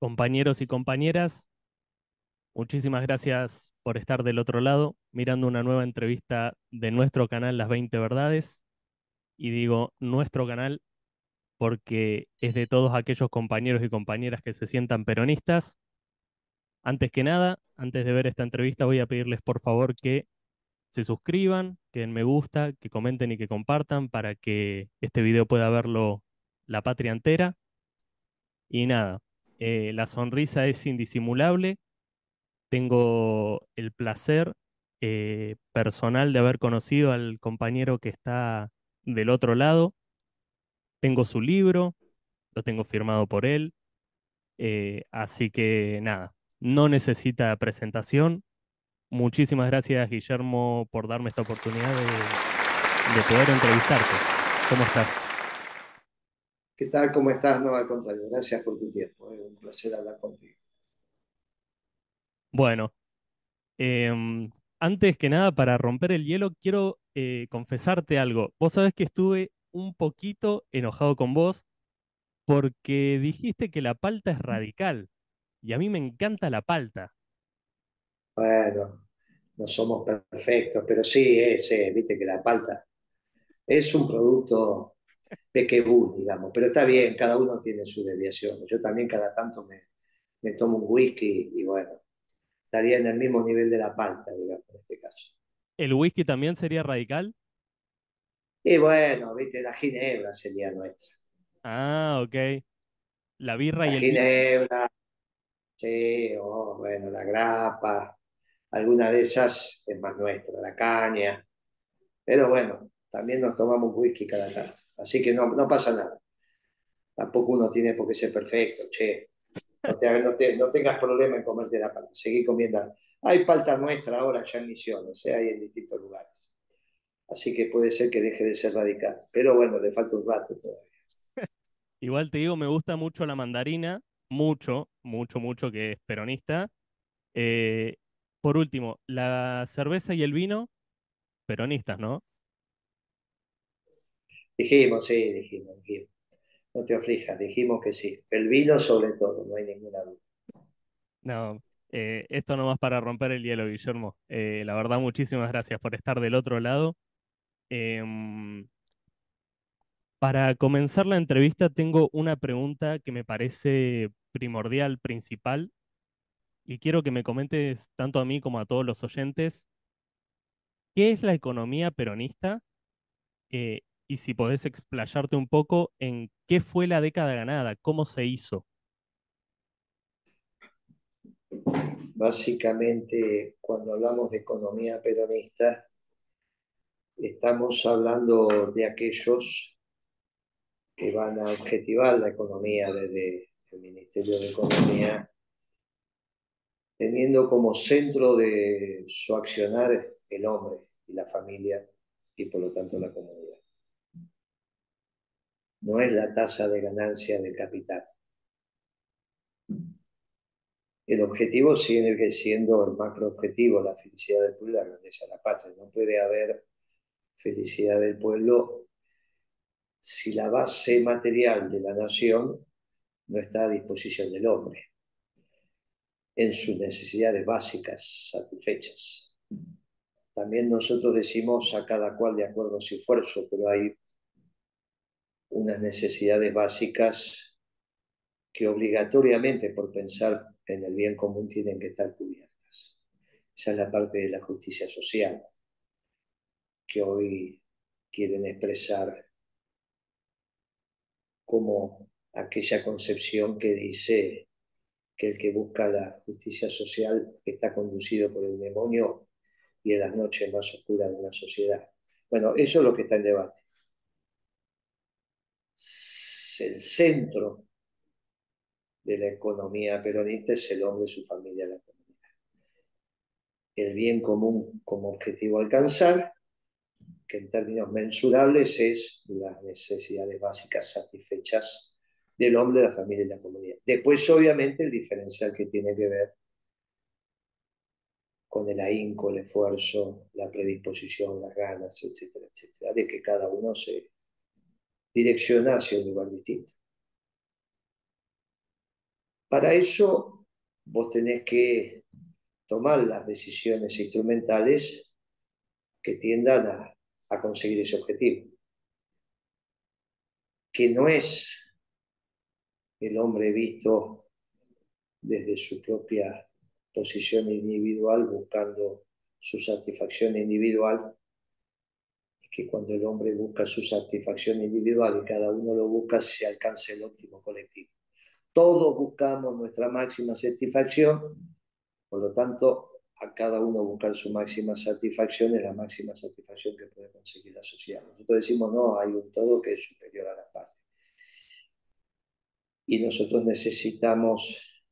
Compañeros y compañeras, muchísimas gracias por estar del otro lado, mirando una nueva entrevista de nuestro canal Las 20 Verdades. Y digo nuestro canal porque es de todos aquellos compañeros y compañeras que se sientan peronistas. Antes que nada, antes de ver esta entrevista, voy a pedirles por favor que se suscriban, que den me gusta, que comenten y que compartan para que este video pueda verlo la patria entera. Y nada, eh, la sonrisa es indisimulable. Tengo el placer eh, personal de haber conocido al compañero que está del otro lado. Tengo su libro, lo tengo firmado por él. eh, así que nada, no necesita presentación. Muchísimas gracias, Guillermo, por darme esta oportunidad de, de poder entrevistarte. ¿Cómo estás? ¿Qué tal? ¿Cómo estás? No, al contrario, gracias por tu tiempo. Es un placer hablar contigo. Bueno, em, antes que nada, para romper el hielo, quiero eh, confesarte algo. Vos sabés que estuve un poquito enojado con vos porque dijiste que la palta es radical y a mí me encanta la palta. Bueno, no somos perfectos, pero sí, eh, viste que la palta es un producto pequeño, digamos, pero está bien, cada uno tiene su desviación. Yo también cada tanto me, me tomo un whisky y bueno, estaría en el mismo nivel de la palta, digamos, en este caso. ¿El whisky también sería radical? Y bueno, viste, la ginebra sería nuestra. Ah, ok. La birra La y el ginebra, sí, o bueno, la grapa, alguna de esas es más nuestra, la caña. Pero bueno, también nos tomamos whisky cada tanto. Así que no, pasa nada. Tampoco uno tiene por qué ser perfecto, che. No, te, no, te- no tengas problema en comerte la palta. Seguí comiendo. Hay palta nuestra ahora ya en Misiones, ¿eh? hay en distintos lugares. Así que puede ser que deje de ser radical. Pero bueno, le falta un rato todavía. Igual te digo, me gusta mucho la mandarina, mucho, mucho, mucho, que es peronista. Eh, por último, la cerveza y el vino, peronistas, ¿no? Dijimos, sí, dijimos. No te aflijas, dijimos que sí. El vino sobre todo, no hay ninguna duda. No, eh, esto nomás para romper el hielo, Guillermo. Eh, la verdad, muchísimas gracias por estar del otro lado. Em, para comenzar la entrevista, tengo una pregunta que me parece primordial, principal, y quiero que me comentes tanto a mí como a todos los oyentes, ¿qué es la economía peronista? Eh, y si podés explayarte un poco en qué fue la década ganada, cómo se hizo. Básicamente, cuando hablamos de economía peronista, estamos hablando de aquellos que van a objetivar la economía desde el Ministerio de Economía, teniendo como centro de su accionar el hombre y la familia y por lo tanto la comunidad. No es la tasa de ganancia del capital. El objetivo sigue siendo el macro objetivo, la felicidad del pueblo la grandeza de la patria. No puede haber felicidad del pueblo si la base material de la nación no está a disposición del hombre en sus necesidades básicas satisfechas. También nosotros decimos a cada cual de acuerdo a su esfuerzo, pero hay unas necesidades básicas que obligatoriamente por pensar en el bien común tienen que estar cubiertas. Esa es la parte de la justicia social que hoy quieren expresar como aquella concepción que dice que el que busca la justicia social está conducido por el demonio y en las noches más oscuras de una sociedad. Bueno, eso es lo que está en debate. El centro de la economía peronista es el hombre, su familia, la comunidad. El bien común como objetivo alcanzar, que en términos mensurables es las necesidades básicas satisfechas del hombre, la familia y la comunidad. Después, obviamente, el diferencial que tiene que ver con el ahínco, el esfuerzo, la predisposición, las ganas, etcétera, etcétera, de que cada uno se direcciona hacia un lugar distinto. Para eso vos tenés que tomar las decisiones instrumentales que tiendan a, conseguir ese objetivo, que no es el hombre visto desde su propia posición individual buscando su satisfacción individual, que cuando el hombre busca su satisfacción individual y cada uno lo busca, se alcanza el óptimo colectivo. Todos buscamos nuestra máxima satisfacción, por lo tanto, a cada uno buscar su máxima satisfacción es la máxima satisfacción que puede conseguir la sociedad. Nosotros decimos, no, hay un todo que es superior a la parte. Y nosotros necesitamos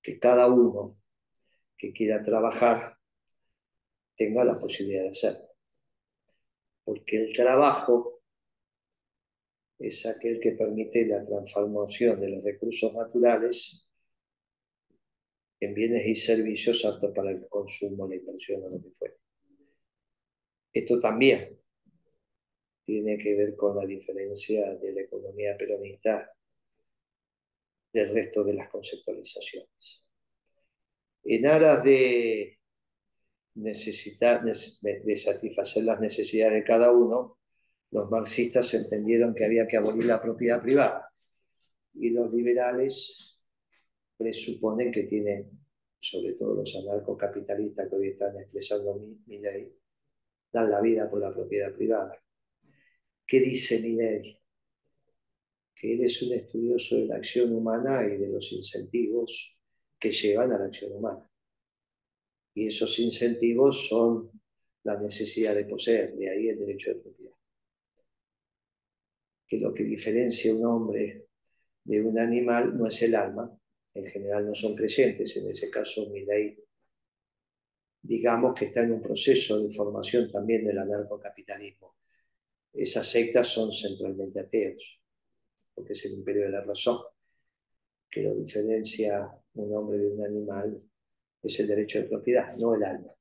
que cada uno que quiera trabajar tenga la posibilidad de hacerlo. Porque el trabajo es aquel que permite la transformación de los recursos naturales en bienes y servicios aptos para el consumo, la inversión o lo que fuera. Esto también tiene que ver con la diferencia de la economía peronista del resto de las conceptualizaciones. En aras de, necesitar, de satisfacer las necesidades de cada uno, los marxistas entendieron que había que abolir la propiedad privada y los liberales presuponen que tienen, sobre todo los anarcocapitalistas que hoy están expresando mi, ley, dan la vida por la propiedad privada. ¿Qué dice mi ley? Que él es un estudioso de la acción humana y de los incentivos que llevan a la acción humana. Y esos incentivos son la necesidad de poseer, de ahí el derecho de propiedad que lo que diferencia un hombre de un animal no es el alma, en general no son creyentes, en ese caso ley, digamos que está en un proceso de formación también del anarcocapitalismo. Esas sectas son centralmente ateos, porque es el imperio de la razón, que lo diferencia un hombre de un animal es el derecho de propiedad, no el alma.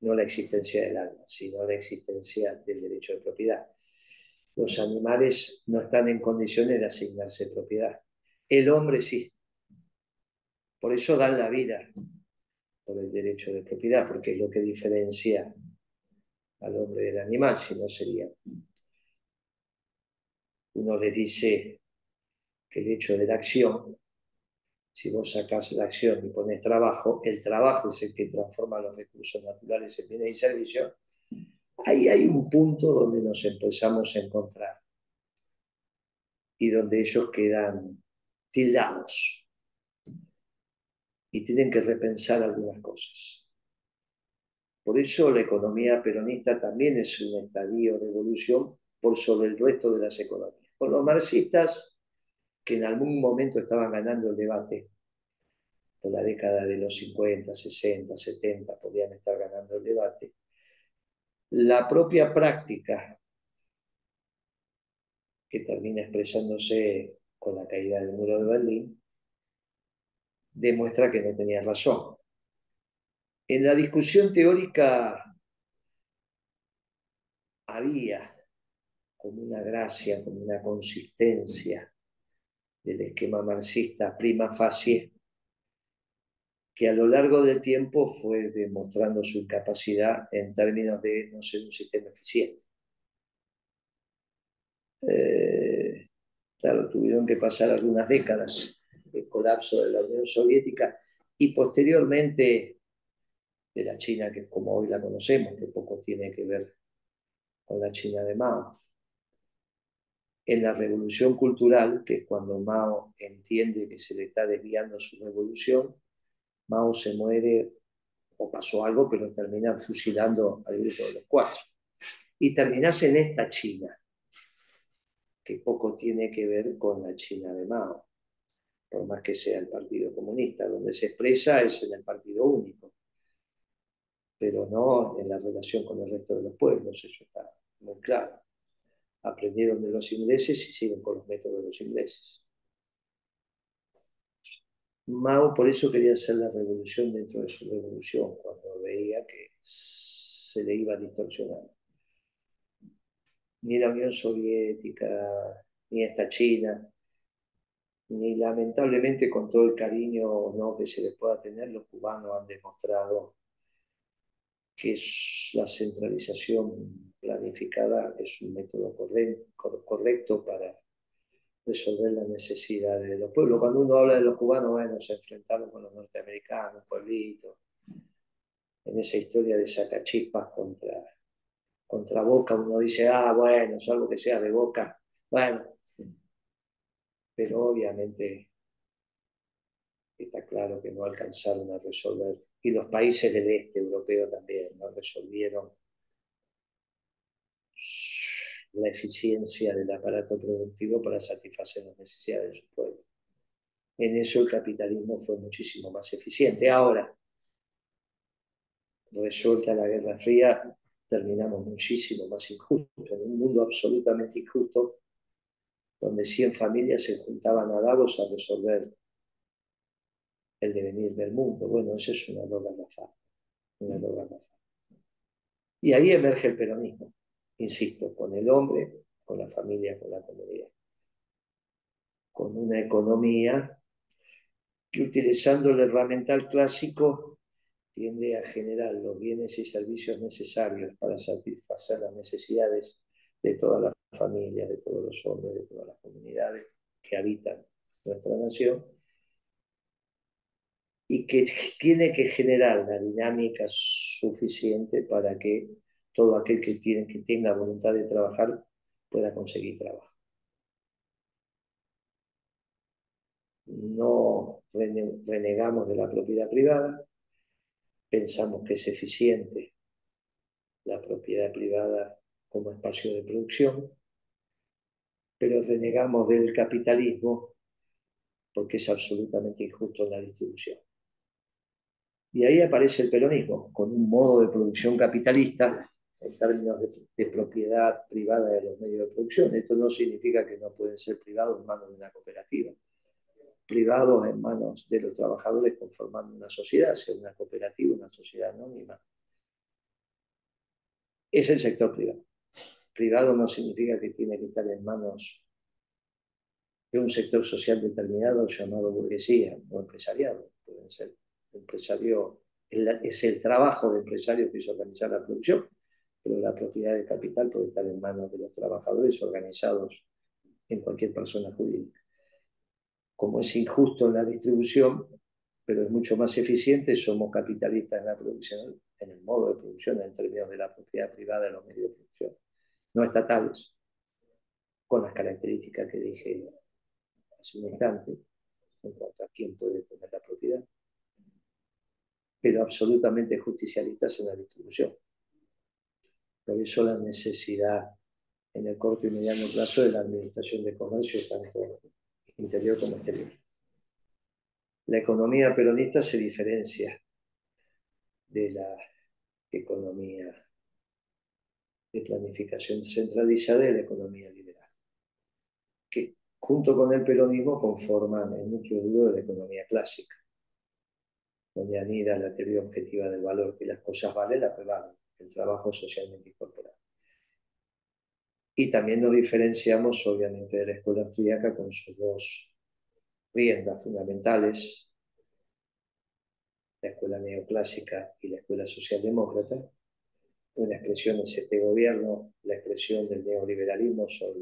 No la existencia del alma, sino la existencia del derecho de propiedad los animales no están en condiciones de asignarse propiedad. El hombre sí. Por eso dan la vida por el derecho de propiedad, porque es lo que diferencia al hombre del animal, si no sería. Uno le dice que el hecho de la acción, si vos sacás la acción y pones trabajo, el trabajo es el que transforma los recursos naturales en bienes y servicios, ahí hay un punto donde nos empezamos a encontrar y donde ellos quedan tildados y tienen que repensar algunas cosas. Por eso la economía peronista también es un estadio de evolución por sobre el resto de las economías. Con los marxistas, que en algún momento estaban ganando el debate, por la década de los 50, 60, 70, podían estar ganando el debate, la propia práctica que termina expresándose con la caída del muro de Berlín, demuestra que no tenía razón. En la discusión teórica había como una gracia, como una consistencia del esquema marxista prima facie que a lo largo del tiempo fue demostrando su incapacidad en términos de no ser un sistema eficiente. Eh, claro, tuvieron que pasar algunas décadas el colapso de la Unión Soviética y posteriormente de la China, que como hoy la conocemos, que poco tiene que ver con la China de Mao. En la revolución cultural, que es cuando Mao entiende que se le está desviando su revolución, Mao se muere o pasó algo, pero terminan fusilando al grupo de los cuatro. Y terminas en esta China, que poco tiene que ver con la China de Mao, por más que sea el Partido Comunista. Donde se expresa es en el Partido Único, pero no en la relación con el resto de los pueblos, eso está muy claro. Aprendieron de los ingleses y siguen con los métodos de los ingleses. Mao por eso quería hacer la revolución dentro de su revolución, cuando veía que se le iba distorsionando. Ni la Unión Soviética, ni esta China, ni lamentablemente con todo el cariño ¿no? que se les pueda tener, los cubanos han demostrado que la centralización planificada es un método correcto para resolver las necesidades de los pueblos. Cuando uno habla de los cubanos, bueno, se enfrentaron con los norteamericanos, pueblitos, en esa historia de sacachispas contra, contra Boca, uno dice, ah, bueno, salvo que sea de Boca, bueno, pero obviamente está claro que no alcanzaron a resolver, y los países del este europeo también no resolvieron la eficiencia del aparato productivo para satisfacer las necesidades de su pueblo. En eso el capitalismo fue muchísimo más eficiente. Ahora, resuelta la Guerra Fría, terminamos muchísimo más injustos, en un mundo absolutamente injusto, donde 100 familias se juntaban a Davos a resolver el devenir del mundo. Bueno, eso es una droga una droga Y ahí emerge el peronismo, insisto, con el hombre, con la familia, con la comunidad. Con una economía que utilizando el herramental clásico tiende a generar los bienes y servicios necesarios para satisfacer las necesidades de toda la familia, de todos los hombres, de todas las comunidades que habitan nuestra nación, y que tiene que generar la dinámica suficiente para que todo aquel que, tiene, que tenga voluntad de trabajar pueda conseguir trabajo. No renegamos de la propiedad privada, pensamos que es eficiente la propiedad privada como espacio de producción, pero renegamos del capitalismo porque es absolutamente injusto en la distribución. Y ahí aparece el peronismo, con un modo de producción capitalista en términos de, propiedad privada de los medios de producción. Esto no significa que no pueden ser privados en manos de una cooperativa privados en manos de los trabajadores conformando una sociedad, sea una cooperativa, una sociedad anónima. Es el sector privado. Privado no significa que tiene que estar en manos de un sector social determinado llamado burguesía o empresariado. Pueden ser empresario, es el trabajo de empresario que es organizar la producción, pero la propiedad de capital puede estar en manos de los trabajadores organizados en cualquier persona jurídica como es injusto en la distribución, pero es mucho más eficiente, somos capitalistas en la producción, en el modo de producción, en términos de la propiedad privada de los medios de producción, no estatales, con las características que dije hace un instante, en cuanto a quién puede tener la propiedad, pero absolutamente justicialistas en la distribución. Por eso la necesidad en el corto y mediano plazo de la administración de comercio, tanto interior como exterior. La economía peronista se diferencia de la economía de planificación centralizada de la economía liberal, que junto con el peronismo conforman el núcleo duro de la economía clásica, donde anida la teoría objetiva del valor, que las cosas valen la que valen, el trabajo socialmente incorporado. Y también nos diferenciamos, obviamente, de la escuela austríaca con sus dos riendas fundamentales, la escuela neoclásica y la escuela socialdemócrata. Una expresión es este gobierno, la expresión del neoliberalismo son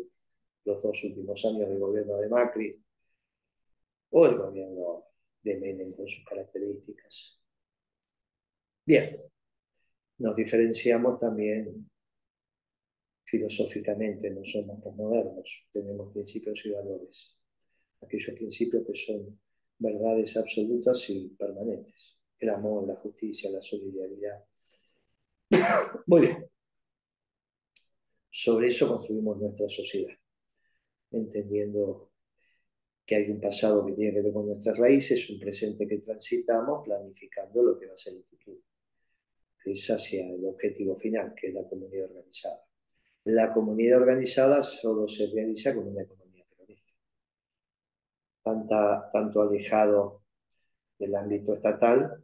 los dos últimos años del gobierno de Macri o el gobierno de Menem con sus características. Bien, nos diferenciamos también filosóficamente no somos modernos, tenemos principios y valores, aquellos principios que son verdades absolutas y permanentes, el amor, la justicia, la solidaridad. Muy bien, sobre eso construimos nuestra sociedad, entendiendo que hay un pasado que tiene que ver con nuestras raíces, un presente que transitamos, planificando lo que va a ser el futuro, es hacia el objetivo final, que es la comunidad organizada. La comunidad organizada solo se realiza con una economía peronista. tanto alejado del ámbito estatal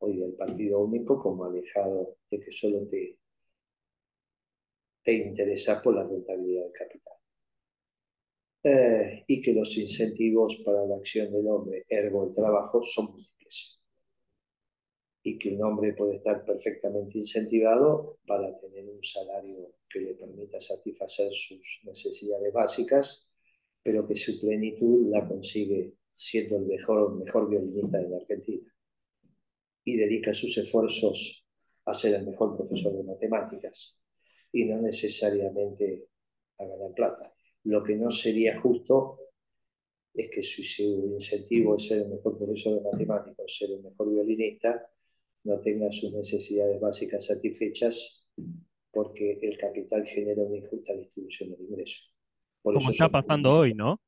hoy del partido único como alejado de que solo te, te interesa por la rentabilidad del capital. eh, y que los incentivos para la acción del hombre, ergo el trabajo, son múltiples. Y que un hombre puede estar perfectamente incentivado para tener un salario que le permita satisfacer sus necesidades básicas, pero que su plenitud la consigue siendo el mejor, mejor violinista de la Argentina. Y dedica sus esfuerzos a ser el mejor profesor de matemáticas y no necesariamente a ganar plata. Lo que no sería justo es que su, incentivo es ser el mejor profesor de matemáticas, ser el mejor violinista, no tenga sus necesidades básicas satisfechas porque el capital genera una injusta distribución de ingresos. Como está pasando hoy, ¿no?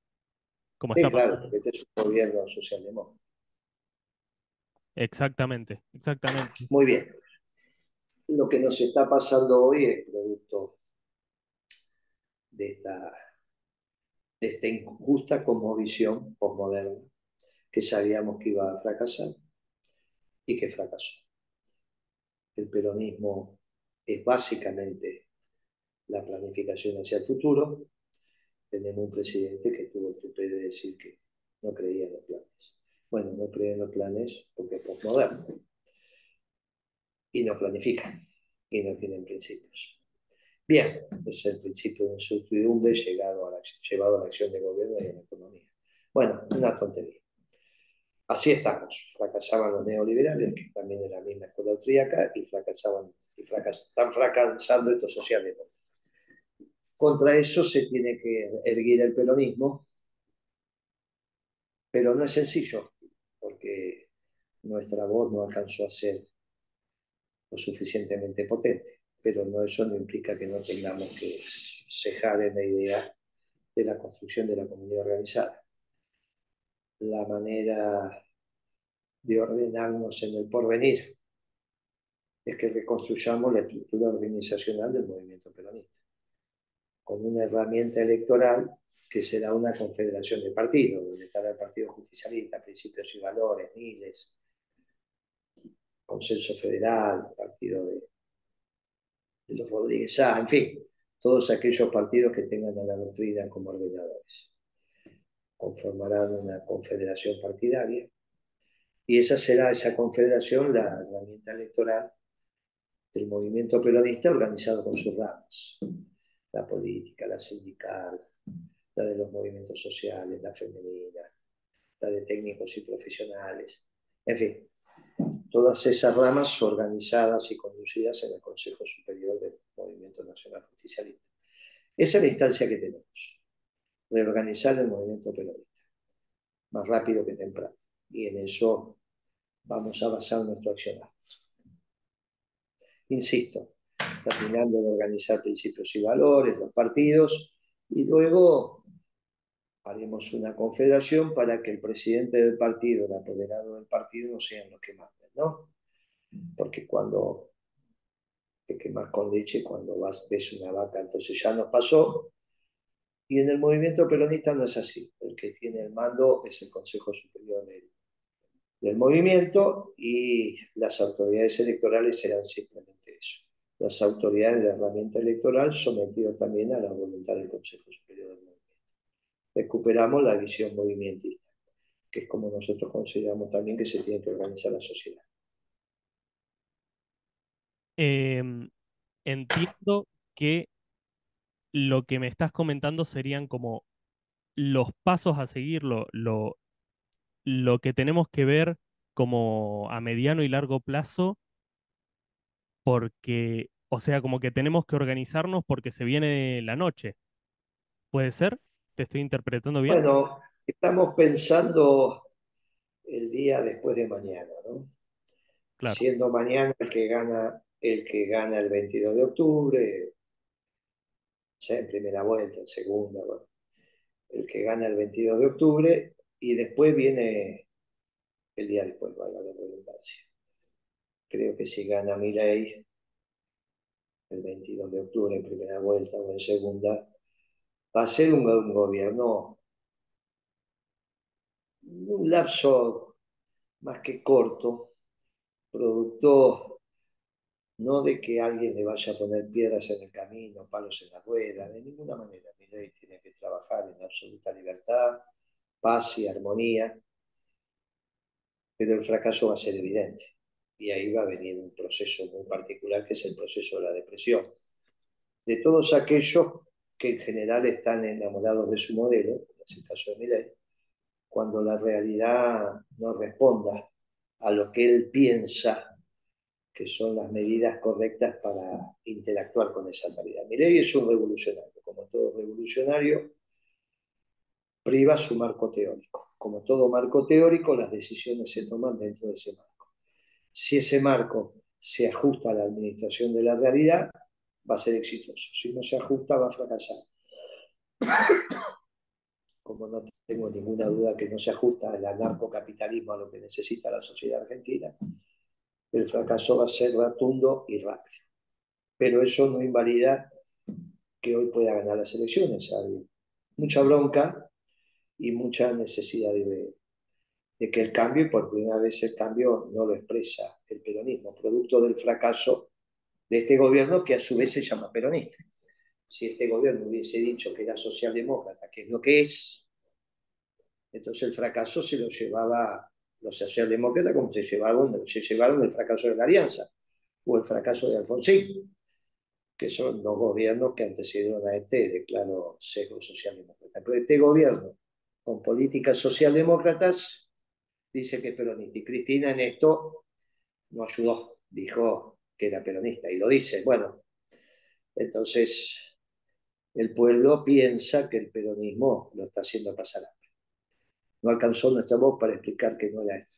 Como está claro, porque este es un gobierno socialdemócrata. Exactamente, exactamente. Muy bien. Lo que nos está pasando hoy es producto de esta, de esta injusta cosmovisión postmoderna que sabíamos que iba a fracasar y que fracasó. El peronismo es básicamente la planificación hacia el futuro. Tenemos un presidente que tuvo el tupé de decir que no creía en los planes. Bueno, no cree en los planes porque es postmoderno y no planifica y no tienen principios. Bien, es el principio de incertidumbre llegado a la, llevado a la acción de gobierno y a la economía. Bueno, una tontería. Así estamos. Fracasaban los neoliberales, que también era la misma escuela austríaca, y fracasaban y están fracasando estos sociales. Contra eso se tiene que erguir el peronismo, pero no es sencillo, porque nuestra voz no alcanzó a ser lo suficientemente potente, pero no, eso no implica que no tengamos que cejar en la idea de la construcción de la comunidad organizada. La manera de ordenarnos en el porvenir es que reconstruyamos la estructura organizacional del movimiento peronista, con una herramienta electoral que será una confederación de partidos, donde estará el Partido Justicialista, Principios y Valores, Miles, Consenso Federal, Partido de, los Rodríguez en fin, todos aquellos partidos que tengan a la doctrina como ordenadores. Conformarán una confederación partidaria. Y esa será esa confederación la herramienta electoral del movimiento peronista organizado con sus ramas, la política, la sindical, la de los movimientos sociales, la femenina, la de técnicos y profesionales, en fin, todas esas ramas organizadas y conducidas en el Consejo Superior del Movimiento Nacional Justicialista. Esa es la instancia que tenemos, reorganizar el movimiento peronista, más rápido que temprano, y en eso vamos a basar nuestro accionar insisto, terminando de organizar principios y valores, los partidos, y luego haremos una confederación para que el presidente del partido, el apoderado del partido, no sean los que manden, ¿no? Porque cuando te quemas con leche, cuando vas, ves una vaca, entonces ya nos pasó. Y en el movimiento peronista no es así. El que tiene el mando es el Consejo Superior del, del movimiento y las autoridades electorales serán simplemente las autoridades de la herramienta electoral sometidas también a la voluntad del Consejo Superior del Movimiento. Recuperamos la visión movimentista, que es como nosotros consideramos también que se tiene que organizar la sociedad. Em, entiendo que lo que me estás comentando serían como los pasos a seguir, lo, lo, lo que tenemos que ver como a mediano y largo plazo porque, o sea, como que tenemos que organizarnos porque se viene la noche. ¿Puede ser? ¿Te estoy interpretando bien? Bueno, estamos pensando el día después de mañana, ¿no? Siendo mañana el que gana el que gana el 22 de octubre, en primera vuelta, en segunda, bueno, el que gana el 22 de octubre y después viene el día después, valga la redundancia. Creo que si gana ley el 22 de octubre en primera vuelta o en segunda, va a ser un, gobierno, un lapso más que corto, producto no de que alguien le vaya a poner piedras en el camino, palos en la rueda, de ninguna manera. Milei tiene que trabajar en absoluta libertad, paz y armonía, pero el fracaso va a ser evidente. Y ahí va a venir un proceso muy particular que es el proceso de la depresión. De todos aquellos que en general están enamorados de su modelo, en el caso de Milei, cuando la realidad no responda a lo que él piensa que son las medidas correctas para interactuar con esa realidad. Milei es un revolucionario, como todo revolucionario, priva su marco teórico. Como todo marco teórico, las decisiones se toman dentro de ese marco. Si ese marco se ajusta a la administración de la realidad, va a ser exitoso. Si no se ajusta, va a fracasar. Como no tengo ninguna duda que no se ajusta el anarcocapitalismo a lo que necesita la sociedad argentina, el fracaso va a ser rotundo y rápido. Pero eso no invalida que hoy pueda ganar las elecciones. Hay mucha bronca y mucha necesidad de, de que el cambio, y por primera vez el cambio no lo expresa el peronismo, producto del fracaso de este gobierno que a su vez se llama peronista. Si este gobierno hubiese dicho que era socialdemócrata, que es lo que es, entonces el fracaso se lo llevaba los socialdemócratas como se llevaron, se llevaron el fracaso de la Alianza o el fracaso de Alfonsín, que son dos gobiernos que antecedieron a este de claro sesgo socialdemócrata. Pero este gobierno, con políticas socialdemócratas, dice que es peronista. Y Cristina en esto no ayudó, dijo que era peronista, y lo dice. Bueno, entonces el pueblo piensa que el peronismo lo está haciendo pasar. No alcanzó nuestra voz para explicar que no era esto.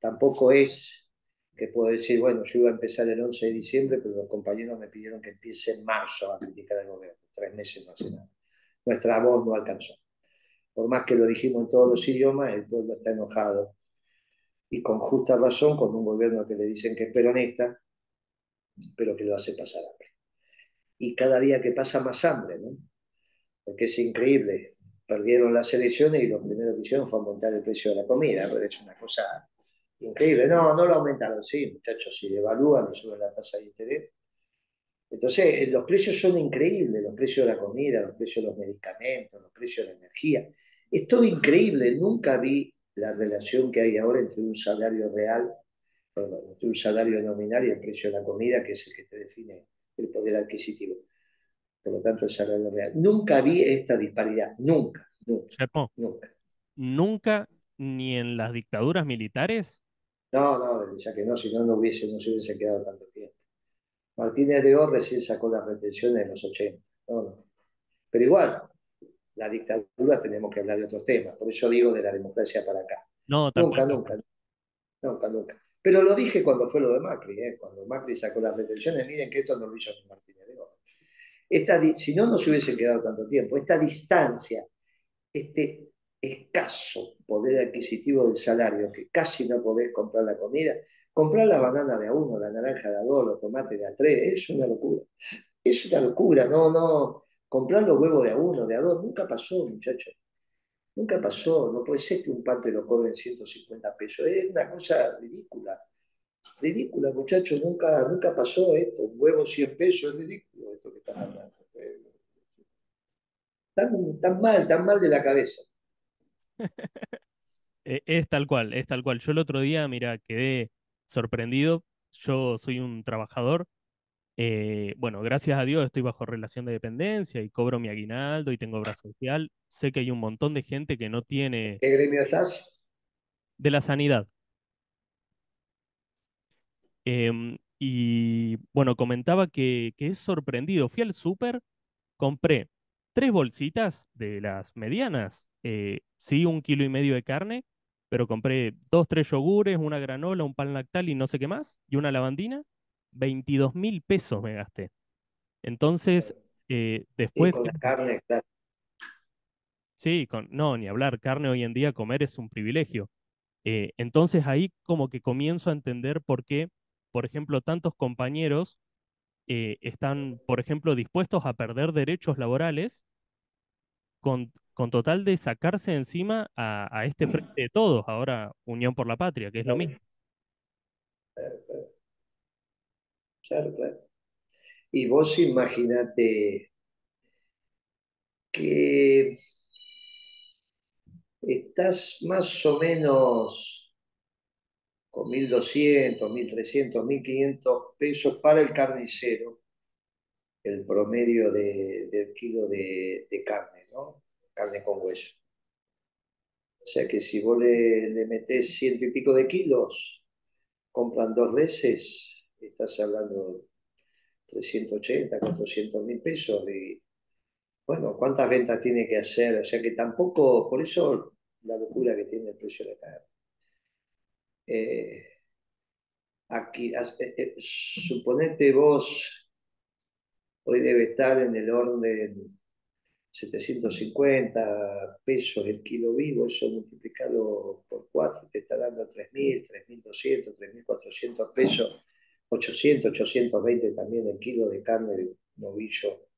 Tampoco es que puedo decir, bueno, yo iba a empezar el 11 de diciembre, pero los compañeros me pidieron que empiece en marzo a criticar al gobierno. Tres meses no hace nada. Nuestra voz no alcanzó. Por más que lo dijimos en todos los idiomas, el pueblo está enojado. Y con justa razón, con un gobierno que le dicen que es peronista, pero que lo hace pasar hambre. Y cada día que pasa más hambre, ¿no? Porque es increíble. Perdieron las elecciones y lo primero que hicieron fue aumentar el precio de la comida. Pero es una cosa increíble. No, no lo aumentaron, sí, muchachos, si devalúan, le suben la tasa de interés. Entonces, eh, los precios son increíbles, los precios de la comida, los precios de los medicamentos, los precios de la energía. Es todo increíble. Nunca vi la relación que hay ahora entre un salario real un salario nominal y el precio de la comida, que es el que te define el poder adquisitivo. Por lo tanto, el salario real. Nunca vi esta disparidad, nunca, nunca. nunca. Nunca, ni en las dictaduras militares. No, no, ya que no, si no, no, hubiese, no se hubiese quedado tanto tiempo. Martínez de Orde recién sacó las retenciones en los 80. Pero igual, la dictadura tenemos que hablar de otros temas. Por eso digo de la democracia para acá. No, nunca, nunca, nunca, nunca. Pero lo dije cuando fue lo de Macri, ¿eh? cuando Macri sacó las retenciones, miren que esto no lo hizo ni Martínez Esta, si no, no se hubiese quedado tanto tiempo. Esta distancia, este escaso poder adquisitivo del salario, que casi no podés comprar la comida, comprar la banana de a uno, la naranja de a dos, los tomates de a tres, es una locura. Es una locura, no, no. Comprar los huevos de a uno, de a dos, nunca pasó, muchachos. Nunca pasó, no puede ser que un pan te lo cobren 150 pesos. Es una cosa ridícula. Ridícula, muchachos, nunca, nunca pasó esto. Un huevo 100 pesos es ridículo esto que están hablando. Tan, tan mal, tan mal de la cabeza. E, es tal cual, es tal cual. Yo el otro día, mira, quedé sorprendido. Yo soy un trabajador eh, bueno, gracias a Dios estoy bajo relación de dependencia y cobro mi aguinaldo y tengo obra social. Sé que hay un montón de gente que no tiene... ¿Qué gremio estás? De la sanidad. Em, y bueno, comentaba que, que es sorprendido. Fui al súper, compré tres bolsitas de las medianas, eh, sí, un kilo y medio de carne, pero compré dos, tres yogures, una granola, un pan lactal y no sé qué más, y una lavandina 22 mil pesos me gasté. Entonces, eh, después... con la carne, claro. Sí, con, no, ni hablar, carne hoy en día comer es un privilegio. Eh, entonces ahí como que comienzo a entender por qué, por ejemplo, tantos compañeros eh, están, por ejemplo, dispuestos a perder derechos laborales con, con total de sacarse encima a, a, este frente de todos, ahora Unión por la Patria, que es lo mismo. Y vos imaginate que estás más o menos con 1.200, 1.300, 1.500 pesos para el carnicero, el promedio del kilo de, carne, ¿no? Carne con hueso. O sea que si vos le, le metés ciento y pico de kilos, compran dos veces, estás hablando de 380, 400 mil pesos y bueno, ¿cuántas ventas tiene que hacer? O sea que tampoco, por eso la locura que tiene el precio de la carne. Eh, aquí, eh, eh, suponete vos, hoy debe estar en el orden de 750 pesos el kilo vivo, eso multiplicado por 4 te está dando 3.000, 3.200, 3.400 pesos, 800, 820 también el kilo de carne de novillo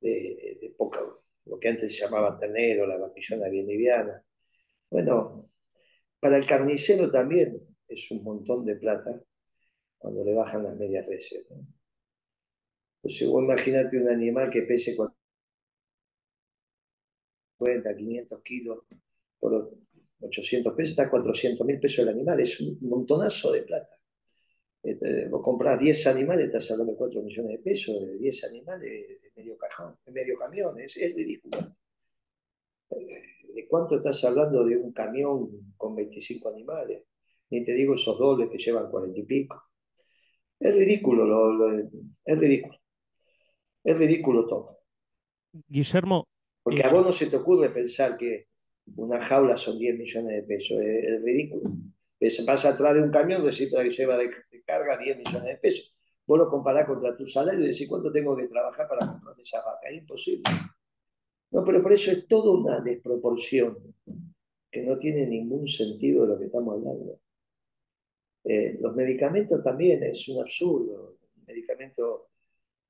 de, poca, lo que antes se llamaba ternero, la vaquillona bien liviana. Bueno, para el carnicero también es un montón de plata cuando le bajan las medias veces. ¿no? Entonces, vos imagínate un animal que pese 50, 500 kilos por 800 pesos, está 400 mil pesos el animal, es un montonazo de plata. Este, vos compras 10 animales, estás hablando de 4 millones de pesos, de 10 animales, de medio cajón, medio camión, es, ridículo. ¿De cuánto estás hablando de un camión con 25 animales? Ni te digo esos dobles que llevan 40 y pico. Es ridículo, es ridículo. Es ridículo todo. Guillermo. Porque a vos no se te ocurre pensar que una jaula son 10 millones de pesos, es ridículo se pasa atrás de un camión que lleva de, carga 10 millones de pesos. Vos lo comparás contra tu salario y decís cuánto tengo que trabajar para comprar esa vaca. Es imposible. No, pero por eso es toda una desproporción que no tiene ningún sentido de lo que estamos hablando. Eh, los medicamentos también es un absurdo. Medicamento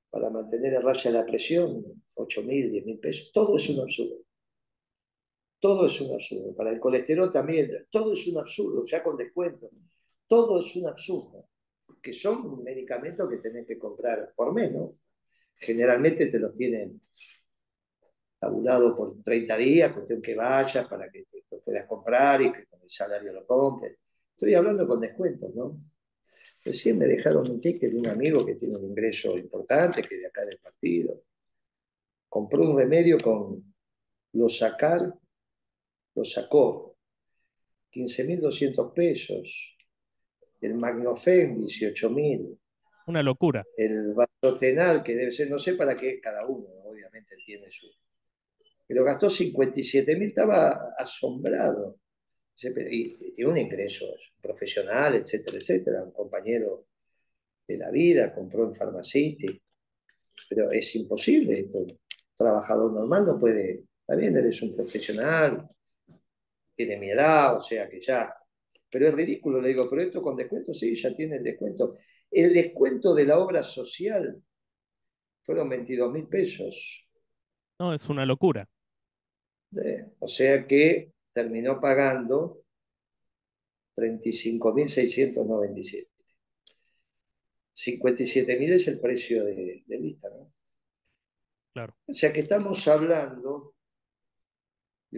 para mantener a raya la presión, 8 mil, 10 mil pesos, todo es un absurdo. Todo es un absurdo. Para el colesterol también, todo es un absurdo, ya con descuento. Todo es un absurdo. Que son medicamentos que tenés que comprar por menos. Generalmente te los tienen tabulado por 30 días, cuestión que vayas para que te lo puedas comprar y que con el salario lo compres. Estoy hablando con descuentos, ¿no? Recién me dejaron un ticket de un amigo que tiene un ingreso importante, que de acá del partido. Compró un remedio con los sacar lo sacó. 15.200 pesos. El Magnofen, 18.000. Una locura. El Vasotenal, que debe ser, no sé para qué cada uno, obviamente tiene su. Pero gastó 57.000, estaba asombrado. Y tiene un ingreso profesional, etcétera, etcétera. Un compañero de la vida, compró en Pharmacity. Pero es imposible. Un trabajador normal no puede. Está bien, eres un profesional, tiene mi edad, o sea que ya. Pero es ridículo, le digo, pero esto con descuento, sí, ya tiene el descuento. El descuento de la obra social fueron 22 mil pesos. No, es una locura. O sea que terminó pagando 35.697. 57.000 es el precio de, de lista, ¿no? Claro. O sea que estamos hablando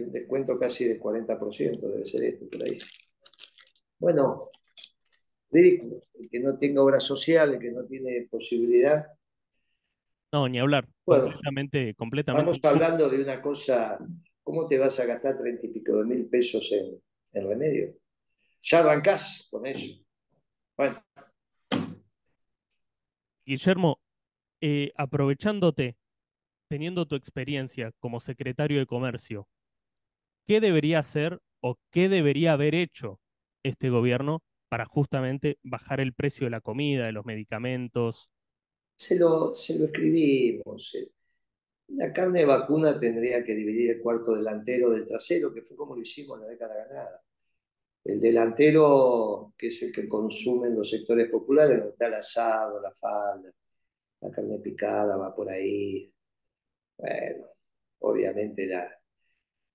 un descuento casi del 40%, debe ser esto por ahí. Bueno, ridículo. El que no tenga obra social, el que no tiene posibilidad. No, ni hablar. completamente, completamente. Estamos hablando de una cosa, ¿cómo te vas a gastar treinta y pico de mil pesos en, en remedio? Ya arrancás con eso. Bueno. Guillermo, eh, aprovechándote, teniendo tu experiencia como secretario de Comercio, ¿qué debería hacer o qué debería haber hecho este gobierno para justamente bajar el precio de la comida, de los medicamentos? Se lo, se lo escribimos. La carne de vacuna tendría que dividir el cuarto delantero del trasero, que fue como lo hicimos en la década ganada. El delantero, que es el que consumen los sectores populares, donde está el asado, la falda, la carne picada, va por ahí. Bueno, obviamente la,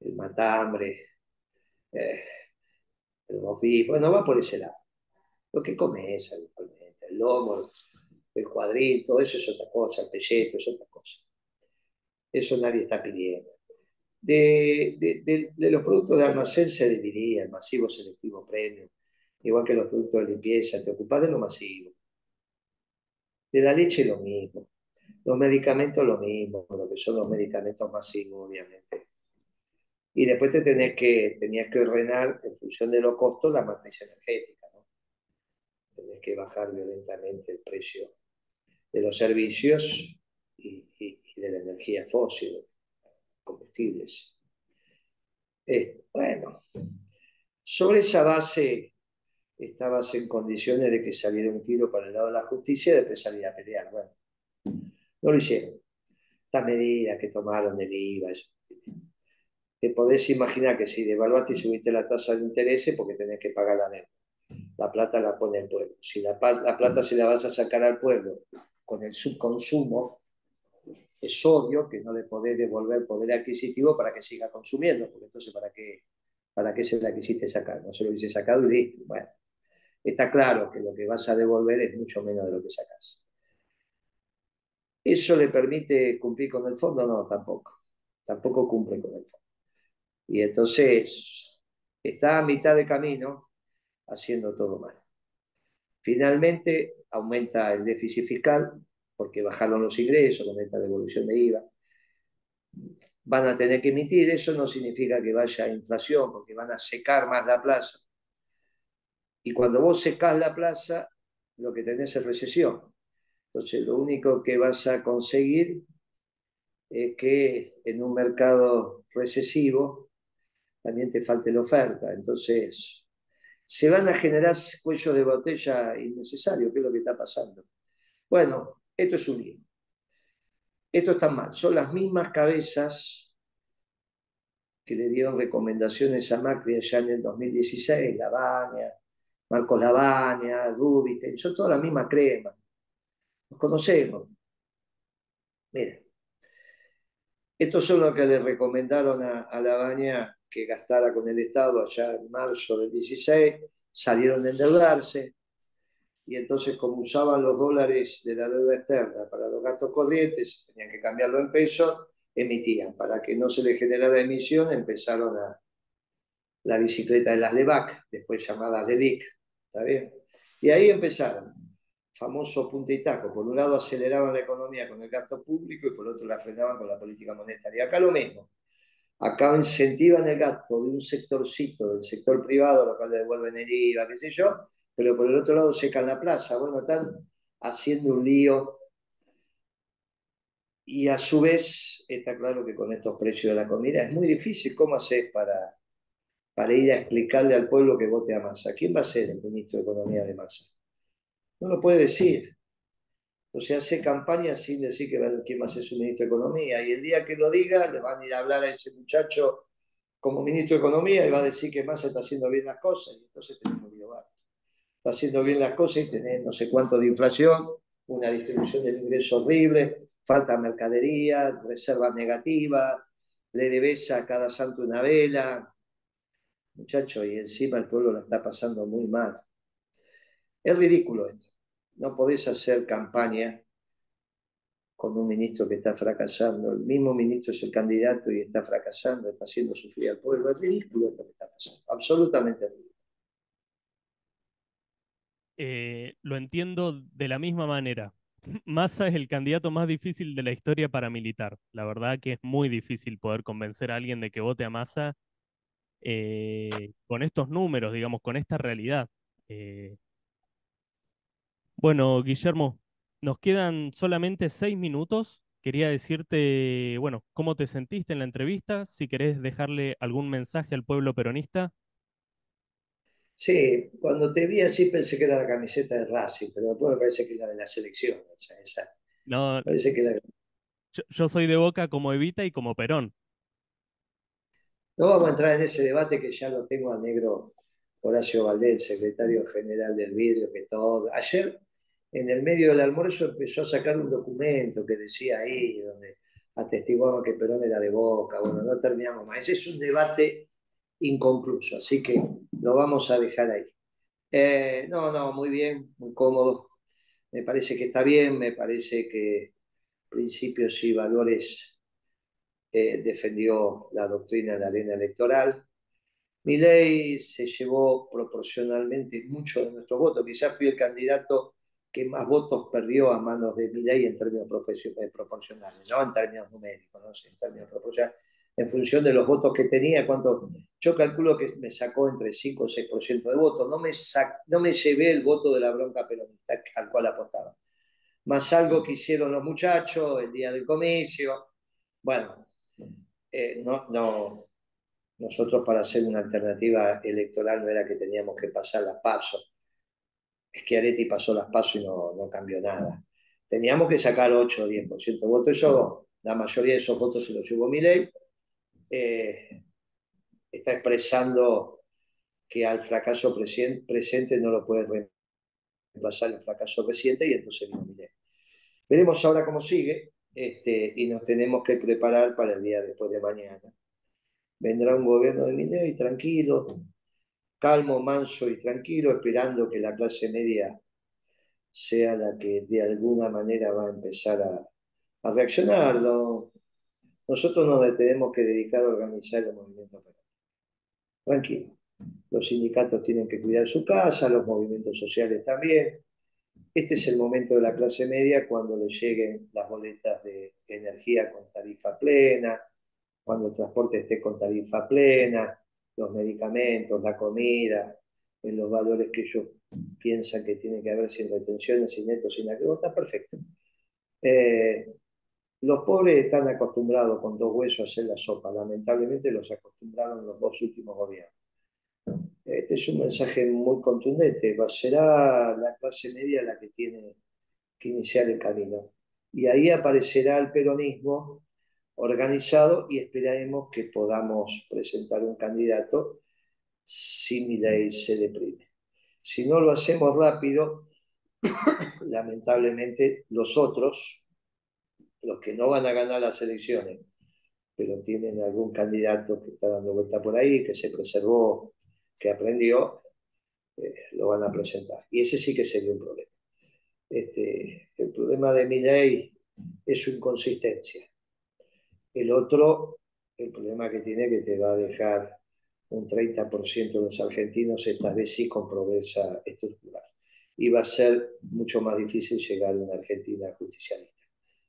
el matambre, eh, el bofi, bueno, va por ese lado. Lo que come es habitualmente, el lomo, el cuadril, todo eso es otra cosa, el pelleto es otra cosa. Eso nadie está pidiendo. De, los productos de almacén se dividía el masivo, selectivo, premio, igual que los productos de limpieza, te ocupas de lo masivo. De la leche lo mismo. Los medicamentos lo mismo, lo que son los medicamentos masivos, obviamente. Y después te tenés que, tenías que ordenar en función de los costos la matriz energética. ¿no? Tenés que bajar violentamente el precio de los servicios y, de la energía fósil, combustibles. Eh, bueno, sobre esa base estabas en condiciones de que saliera un tiro para el lado de la justicia y después salir a pelear. Bueno, no lo hicieron. Las medidas que tomaron del IVA, te podés imaginar que si devaluaste y subiste la tasa de interés porque tenés que pagar la deuda. La plata la pone el pueblo. Si la, la plata se la vas a sacar al pueblo con el subconsumo, es obvio que no le podés devolver poder adquisitivo para que siga consumiendo, porque entonces ¿para qué, para qué se la quisiste sacar? No se lo hubiese sacado y listo. Bueno, está claro que lo que vas a devolver es mucho menos de lo que sacas. ¿Eso le permite cumplir con el fondo? No, tampoco. Tampoco cumple con el fondo. Y entonces está a mitad de camino haciendo todo mal. Finalmente aumenta el déficit fiscal porque bajaron los ingresos con esta devolución de IVA. Van a tener que emitir, eso no significa que vaya inflación, porque van a secar más la plaza. Y cuando vos secás la plaza, lo que tenés es recesión. Entonces, lo único que vas a conseguir es que en un mercado recesivo también te falte la oferta. Entonces, se van a generar cuellos de botella innecesarios, que es lo que está pasando. Bueno, esto es un lío. Esto está mal. Son las mismas cabezas que le dieron recomendaciones a Macri allá en el 2016, Lavagna, Marcos Lavagna, Rubinstein, son toda la misma crema. Nos conocemos. Miren, estos son los que le recomendaron a, a Lavagna que gastara con el Estado allá en marzo del 16, salieron de endeudarse, y entonces como usaban los dólares de la deuda externa para los gastos corrientes, tenían que cambiarlo en pesos, emitían. Para que no se le generara emisión, empezaron a la bicicleta de las LEVAC, después llamada LELIC, ¿está bien? Y ahí empezaron, famoso punta y taco. Por un lado aceleraban la economía con el gasto público y por otro la frenaban con la política monetaria. Acá lo mismo. Acá incentivan el gasto de un sectorcito, del sector privado, lo cual le devuelven el IVA, qué sé yo, pero por el otro lado secan la plaza. Bueno, están haciendo un lío. Y a su vez, está claro que con estos precios de la comida es muy difícil. ¿Cómo haces para, para ir a explicarle al pueblo que vote a Massa? ¿Quién va a ser el ministro de Economía de Massa? No lo puede decir. O sea, hace campaña sin decir que quién va a ser su ministro de Economía. Y el día que lo diga, le van a ir a hablar a ese muchacho como ministro de Economía y va a decir que Massa está haciendo bien las cosas. Y entonces tenemos. Está haciendo bien las cosas y tenés no sé cuánto de inflación, una distribución del ingreso horrible, falta mercadería, reservas negativas, le debes a cada santo una vela. Muchacho, y encima el pueblo la está pasando muy mal. Es ridículo esto. No podés hacer campaña con un ministro que está fracasando. El mismo ministro es el candidato y está fracasando, está haciendo sufrir al pueblo. Es ridículo esto que está pasando. Absolutamente ridículo. Eh, lo entiendo de la misma manera. Massa es el candidato más difícil de la historia paramilitar. La verdad que es muy difícil poder convencer a alguien de que vote a Massa eh, con estos números, digamos, con esta realidad. Eh, bueno, Guillermo, nos quedan solamente seis minutos. Quería decirte, bueno, cómo te sentiste en la entrevista, si querés dejarle algún mensaje al pueblo peronista. Sí, cuando te vi así pensé que era la camiseta de Racing, pero después me parece que es la de la selección. no, parece que yo, soy de Boca como Evita y como Perón. No vamos a entrar en ese debate que ya lo tengo al negro Horacio Valdés, secretario general del vidrio, que todo. Ayer en el medio del almuerzo empezó a sacar un documento que decía ahí, donde atestiguaba que Perón era de Boca. Bueno, no terminamos más. Ese es un debate inconcluso, así que lo vamos a dejar ahí. Eh, no, no, muy bien, muy cómodo. Me parece que está bien, me parece que principios y valores eh, defendió la doctrina de la arena electoral. ley se llevó proporcionalmente mucho de nuestros votos. Quizás fui el candidato que más votos perdió a manos de ley en términos proporcionales, no en términos numéricos, en términos proporcionales. En función de los votos que tenía, cuánto, yo calculo que me sacó entre 5 o 6% de votos. No me, no me llevé el voto de la bronca peronista al cual apostaba. Más algo que hicieron los muchachos el día del comicio. Bueno, eh, no, no, nosotros para hacer una alternativa electoral no era que teníamos que pasar las pasos. Es que Areti pasó las pasos y no, no cambió nada. Teníamos que sacar 8 o 10% de votos. Eso, la mayoría de esos votos se los llevó mi Eh, está expresando que al fracaso presente no lo puede reemplazar el fracaso reciente y entonces vino ley. Veremos ahora cómo sigue este, y nos tenemos que preparar para el día después de mañana. Vendrá un gobierno de Milei tranquilo, calmo, manso y tranquilo, esperando que la clase media sea la que de alguna manera va a empezar a, a reaccionar. Nosotros nos tenemos que dedicar a organizar el movimiento Tranquilo. Los sindicatos tienen que cuidar su casa, los movimientos sociales también. Este es el momento de la clase media cuando le lleguen las boletas de energía con tarifa plena, cuando el transporte esté con tarifa plena, los medicamentos, la comida, en los valores que ellos piensan que tiene que haber sin retenciones, sin netos, sin aquello, está perfecto. Eh, los pobres están acostumbrados con dos huesos a hacer la sopa, lamentablemente los acostumbraron los dos últimos gobiernos. Este es un mensaje muy contundente. Será la clase media la que tiene que iniciar el camino. Y ahí aparecerá el peronismo organizado y esperaremos que podamos presentar un candidato si mi ley se deprime. Si no lo hacemos rápido, lamentablemente los otros, los que no van a ganar las elecciones, pero tienen algún candidato que está dando vuelta por ahí, que se preservó que aprendió, eh, lo van a presentar. Y ese sí que sería un problema. Este, el problema de mi es su inconsistencia. El otro, el problema que tiene que te va a dejar un 30% de los argentinos, esta vez sí con pobreza estructural. Y va a ser mucho más difícil llegar a una Argentina justicialista.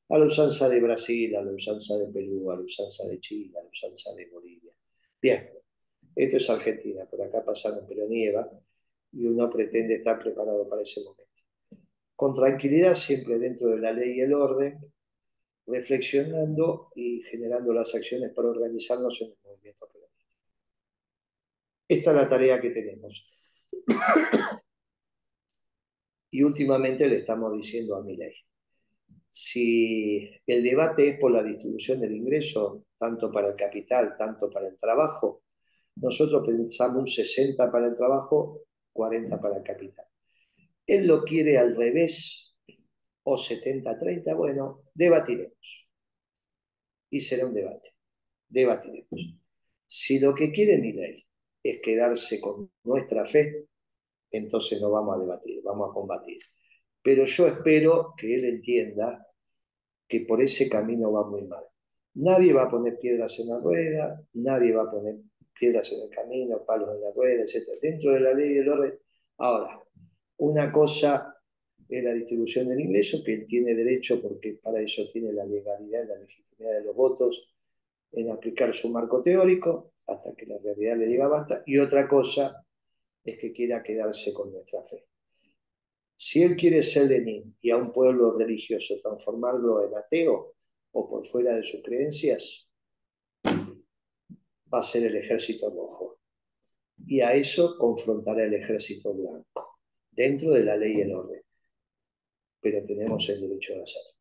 A la usanza de Brasil, a la usanza de Perú, a la usanza de Chile, a la usanza de Bolivia. Bien, esto es Argentina, por acá pasaron pero nieva y uno pretende estar preparado para ese momento. Con tranquilidad, siempre dentro de la ley y el orden, reflexionando y generando las acciones para organizarnos en el movimiento. Esta es la tarea que tenemos. y últimamente le estamos diciendo a mi ley, si el debate es por la distribución del ingreso, tanto para el capital, tanto para el trabajo, nosotros pensamos un 60 para el trabajo, 40 para el capital. Él lo quiere al revés, o 70-30, bueno, debatiremos. Y será un debate. Debatiremos. Si lo que quiere mi ley es quedarse con nuestra fe, entonces no vamos a debatir, vamos a combatir. Pero yo espero que él entienda que por ese camino va muy mal. Nadie va a poner piedras en la rueda, nadie va a poner piedras en el camino, palos en la rueda, etc. Dentro de la ley y del orden. Ahora, una cosa es la distribución del ingreso, que él tiene derecho, porque para eso tiene la legalidad y la legitimidad de los votos, en aplicar su marco teórico, hasta que la realidad le diga basta. Y otra cosa es que quiera quedarse con nuestra fe. Si él quiere ser Lenin y a un pueblo religioso transformarlo en ateo o por fuera de sus creencias, va a ser el ejército rojo. Y a eso confrontará el ejército blanco, dentro de la ley y el orden. Pero tenemos el derecho de hacerlo.